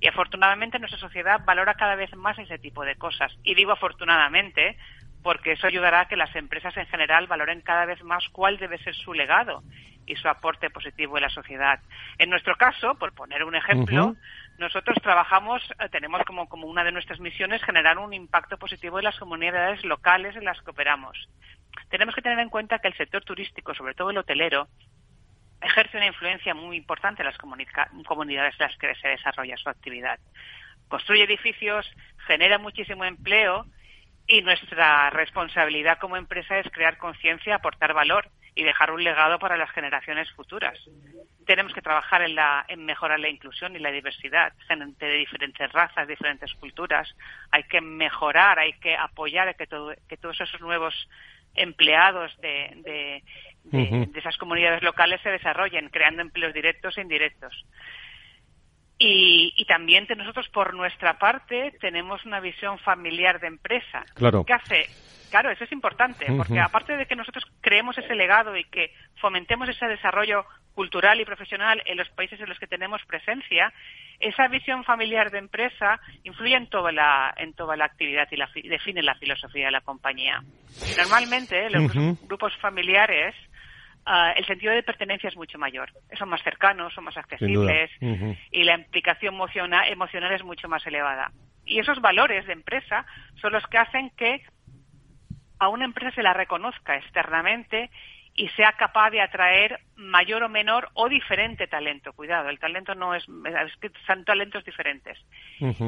Y afortunadamente nuestra sociedad valora cada vez más ese tipo de cosas. Y digo afortunadamente porque eso ayudará a que las empresas en general valoren cada vez más cuál debe ser su legado y su aporte positivo en la sociedad. En nuestro caso, por poner un ejemplo, nosotros trabajamos, eh, tenemos como, como una de nuestras misiones generar un impacto positivo en las comunidades locales en las que operamos tenemos que tener en cuenta que el sector turístico, sobre todo el hotelero, ejerce una influencia muy importante en las comunidades en las que se desarrolla su actividad. Construye edificios, genera muchísimo empleo y nuestra responsabilidad como empresa es crear conciencia, aportar valor y dejar un legado para las generaciones futuras. Tenemos que trabajar en, la, en mejorar la inclusión y la diversidad, gente de diferentes razas, diferentes culturas. Hay que mejorar, hay que apoyar que, que todos esos nuevos empleados de, de, esas comunidades locales se desarrollen, creando empleos directos e indirectos. Y, y, también nosotros, por nuestra parte, tenemos una visión familiar de empresa. Claro. ¿Qué hace? Claro, eso es importante, porque aparte de que nosotros creemos ese legado y que fomentemos ese desarrollo cultural y profesional en los países en los que tenemos presencia, esa visión familiar de empresa influye en toda la, en toda la actividad y, la, define la filosofía de la compañía. Normalmente, los grupos familiares, ah, el sentido de pertenencia es mucho mayor. Son más cercanos, son más accesibles y la implicación emocional, emocional es mucho más elevada. Y esos valores de empresa son los que hacen que a una empresa se la reconozca externamente y sea capaz de atraer mayor o menor o diferente talento. Cuidado, el talento no es, es que son talentos diferentes.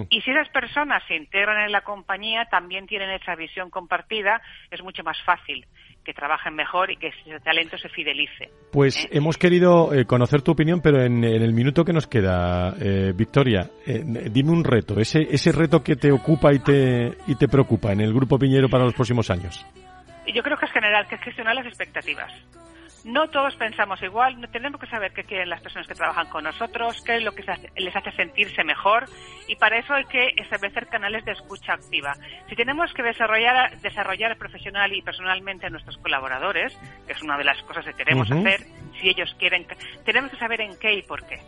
Y si esas personas se integran en la compañía, también tienen esa visión compartida, es mucho más fácil que trabajen mejor y que ese talento se fidelice. Pues ¿Eh? hemos querido eh, conocer tu opinión, pero en, el minuto que nos queda, eh, Victoria, dime un reto, ese, ese reto que te ocupa y te, y te preocupa en el Grupo Piñero para los próximos años yo creo que es general, que es gestionar las expectativas. No todos pensamos igual, no tenemos que saber qué quieren las personas que trabajan con nosotros, qué es lo que les hace sentirse mejor y para eso hay que establecer canales de escucha activa. Si tenemos que desarrollar, desarrollar profesional y personalmente a nuestros colaboradores, que es una de las cosas que queremos hacer, si ellos quieren, tenemos que saber en qué y por qué.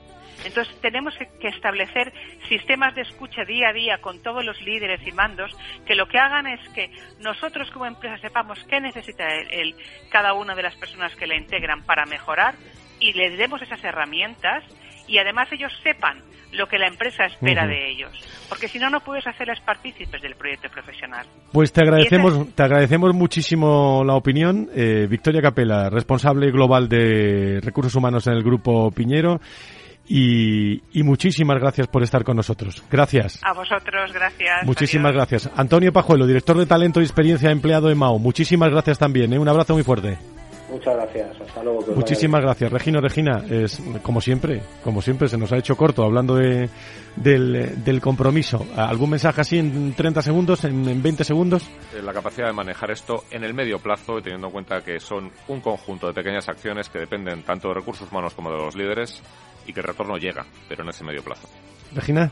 Entonces tenemos que establecer sistemas de escucha día a día con todos los líderes y mandos que lo que hagan es que nosotros como empresa sepamos qué necesita el, cada una de las personas que la integran para mejorar y les demos esas herramientas y además ellos sepan lo que la empresa espera de ellos. Porque si no, no puedes hacerles partícipes del proyecto profesional. Pues te agradecemos, te agradecemos muchísimo la opinión. Eh, Victoria Capela, responsable global de recursos humanos en el Grupo Piñero. Y, muchísimas gracias por estar con nosotros. Gracias. A vosotros, gracias. Muchísimas gracias. Antonio Pajuelo, director de talento y experiencia empleado de MAO. Muchísimas gracias también. ¿eh? Un abrazo muy fuerte. Muchas gracias. Hasta luego. Muchísimas gracias. Regino, Regina, es como siempre, como siempre se nos ha hecho corto hablando de, del, compromiso. ¿Algún mensaje así en 30 segundos, en, en 20 segundos? Eh, la capacidad de manejar esto en el medio plazo y teniendo en cuenta que son un conjunto de pequeñas acciones que dependen tanto de recursos humanos como de los líderes y que el retorno llega, pero en ese medio plazo. Regina.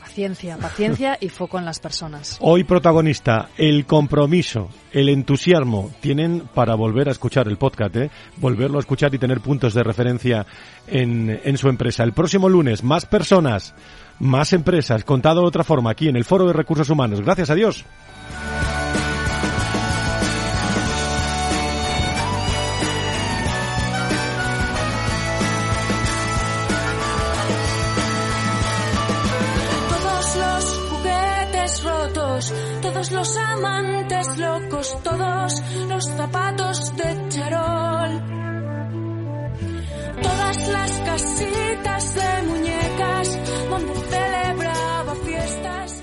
Paciencia, paciencia y foco en las personas. Hoy protagonista, el compromiso, el entusiasmo. Tienen para volver a escuchar el podcast, ¿eh? volverlo a escuchar y tener puntos de referencia en, en su empresa. El próximo lunes, más personas, más empresas, contado de otra forma, aquí en el Foro de Recursos Humanos. Gracias a Dios. Todos los amantes locos, todos los zapatos de charol, todas las casitas de muñecas donde celebraba fiestas.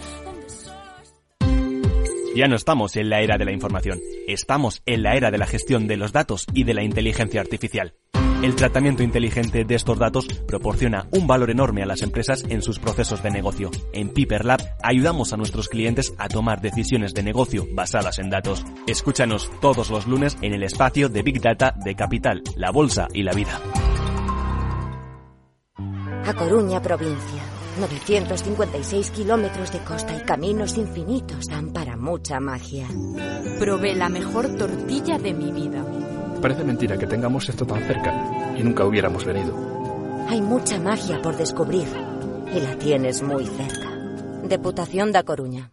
Ya no estamos en la era de la información, estamos en la era de la gestión de los datos y de la inteligencia artificial. El tratamiento inteligente de estos datos proporciona un valor enorme a las empresas en sus procesos de negocio. En Piper Lab ayudamos a nuestros clientes a tomar decisiones de negocio basadas en datos. Escúchanos todos los lunes en el espacio de Big Data de Capital, la Bolsa y la Vida. A Coruña, provincia. 956 kilómetros de costa y caminos infinitos dan para mucha magia. Probé la mejor tortilla de mi vida Parece mentira que tengamos esto tan cerca y nunca hubiéramos venido. Hay mucha magia por descubrir y la tienes muy cerca. Deputación da Coruña.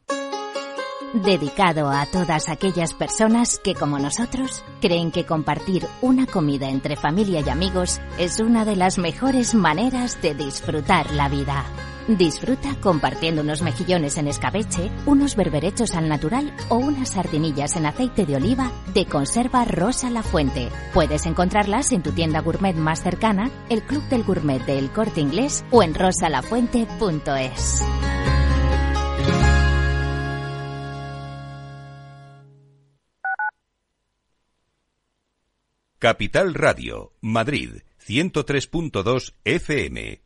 Dedicado a todas aquellas personas que, como nosotros, creen que compartir una comida entre familia y amigos es una de las mejores maneras de disfrutar la vida. Disfruta compartiendo unos mejillones en escabeche, unos berberechos al natural o unas sardinillas en aceite de oliva de conserva Rosa La Fuente. Puedes encontrarlas en tu tienda gourmet más cercana, el Club del Gourmet del Corte Inglés o en rosalafuente.es. Capital Radio, Madrid, 103.2 FM.